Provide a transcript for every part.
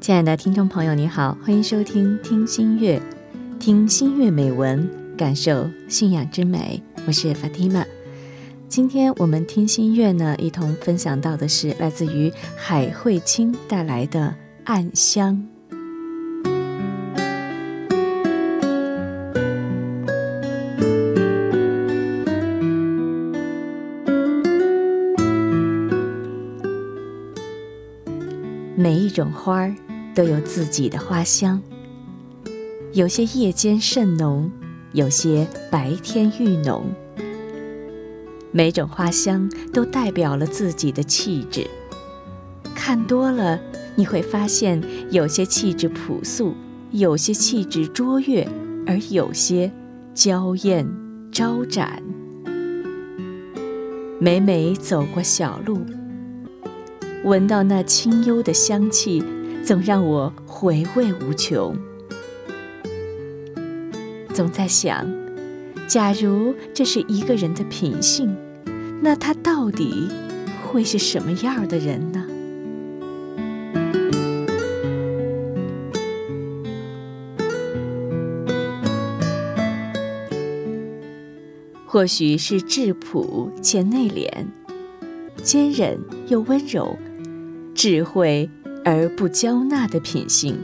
亲爱的听众朋友，你好，欢迎收听《听心月》，听心月美文，感受信仰之美。我是 Fatima。今天我们听心月呢，一同分享到的是来自于海慧清带来的《暗香》。种花儿都有自己的花香，有些夜间甚浓，有些白天愈浓。每种花香都代表了自己的气质。看多了，你会发现有些气质朴素，有些气质卓越，而有些娇艳招展。每每走过小路。闻到那清幽的香气，总让我回味无穷。总在想，假如这是一个人的品性，那他到底会是什么样的人呢？或许是质朴且内敛，坚韧又温柔。智慧而不娇纳的品性，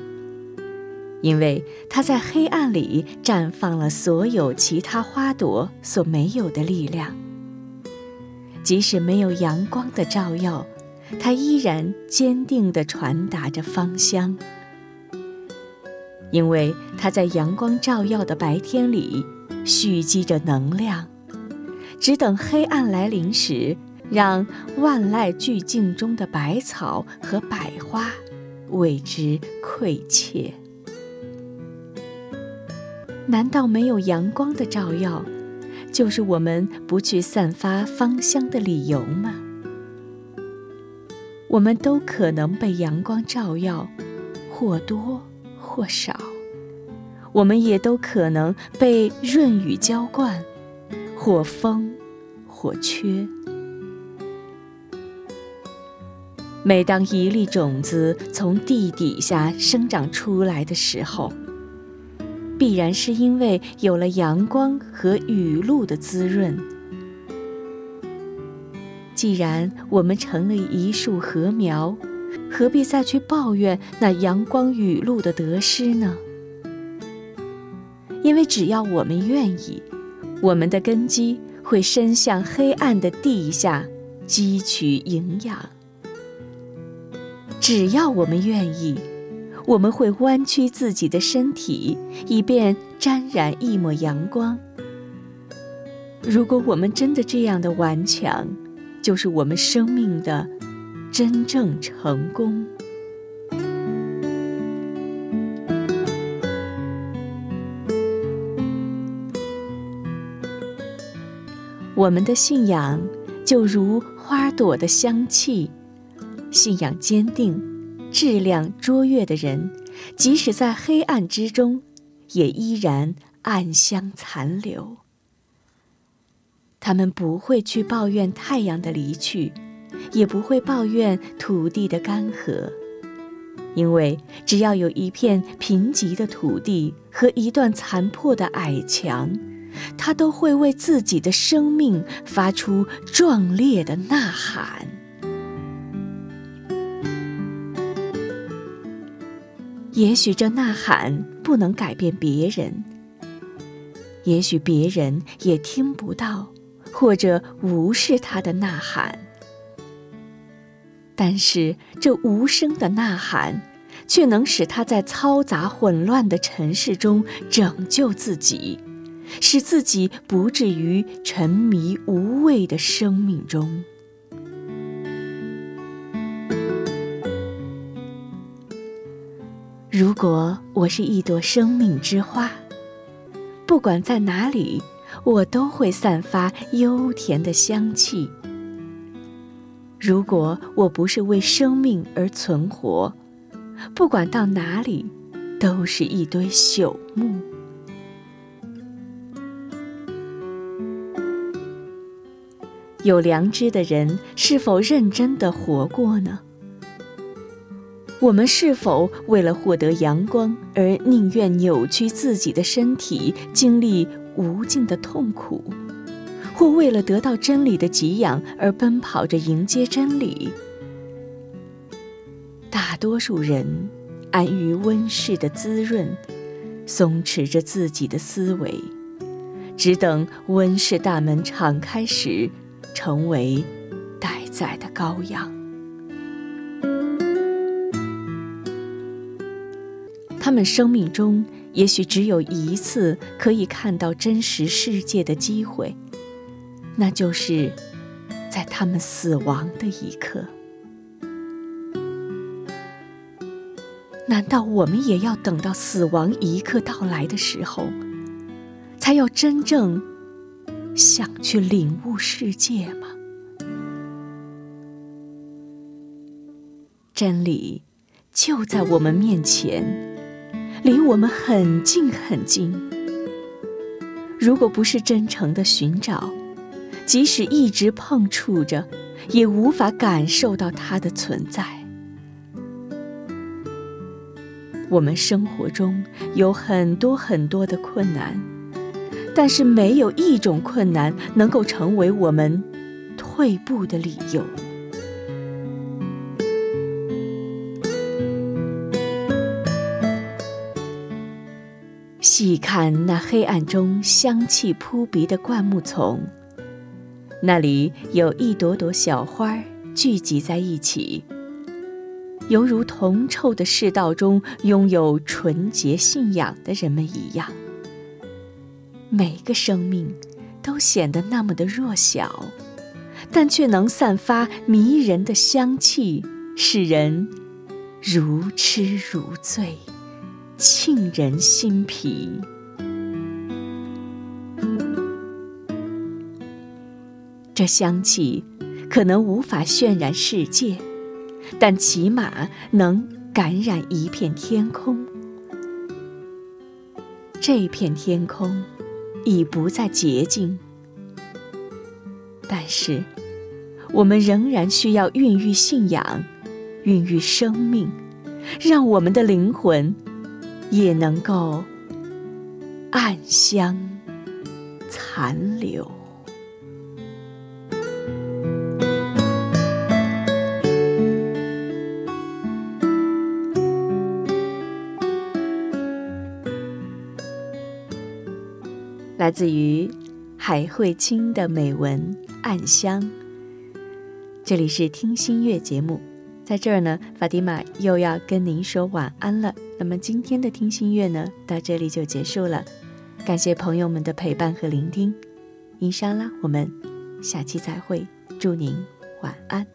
因为它在黑暗里绽放了所有其他花朵所没有的力量。即使没有阳光的照耀，它依然坚定地传达着芳香。因为它在阳光照耀的白天里蓄积着能量，只等黑暗来临时。让万籁俱静中的百草和百花为之愧怯。难道没有阳光的照耀，就是我们不去散发芳香的理由吗？我们都可能被阳光照耀，或多或少；我们也都可能被润雨浇灌，或丰或缺。每当一粒种子从地底下生长出来的时候，必然是因为有了阳光和雨露的滋润。既然我们成了一束禾苗，何必再去抱怨那阳光雨露的得失呢？因为只要我们愿意，我们的根基会伸向黑暗的地下，汲取营养。只要我们愿意，我们会弯曲自己的身体，以便沾染一抹阳光。如果我们真的这样的顽强，就是我们生命的真正成功。我们的信仰就如花朵的香气。信仰坚定、质量卓越的人，即使在黑暗之中，也依然暗香残留。他们不会去抱怨太阳的离去，也不会抱怨土地的干涸，因为只要有一片贫瘠的土地和一段残破的矮墙，他都会为自己的生命发出壮烈的呐喊。也许这呐喊不能改变别人，也许别人也听不到，或者无视他的呐喊。但是这无声的呐喊，却能使他在嘈杂混乱的尘世中拯救自己，使自己不至于沉迷无谓的生命中。如果我是一朵生命之花，不管在哪里，我都会散发幽甜的香气。如果我不是为生命而存活，不管到哪里，都是一堆朽木。有良知的人，是否认真的活过呢？我们是否为了获得阳光而宁愿扭曲自己的身体，经历无尽的痛苦，或为了得到真理的给养而奔跑着迎接真理？大多数人安于温室的滋润，松弛着自己的思维，只等温室大门敞开时，成为待宰的羔羊。他们生命中也许只有一次可以看到真实世界的机会，那就是在他们死亡的一刻。难道我们也要等到死亡一刻到来的时候，才要真正想去领悟世界吗？真理就在我们面前。离我们很近很近。如果不是真诚的寻找，即使一直碰触着，也无法感受到它的存在。我们生活中有很多很多的困难，但是没有一种困难能够成为我们退步的理由。细看那黑暗中香气扑鼻的灌木丛，那里有一朵朵小花聚集在一起，犹如铜臭的世道中拥有纯洁信仰的人们一样。每个生命都显得那么的弱小，但却能散发迷人的香气，使人如痴如醉。沁人心脾。这香气可能无法渲染世界，但起码能感染一片天空。这片天空已不再洁净，但是我们仍然需要孕育信仰，孕育生命，让我们的灵魂。也能够暗香残留。来自于海慧清的美文《暗香》，这里是听心乐节目。在这儿呢，法蒂玛又要跟您说晚安了。那么今天的听心月呢到这里就结束了。感谢朋友们的陪伴和聆听。伊莎拉我们下期再会祝您晚安。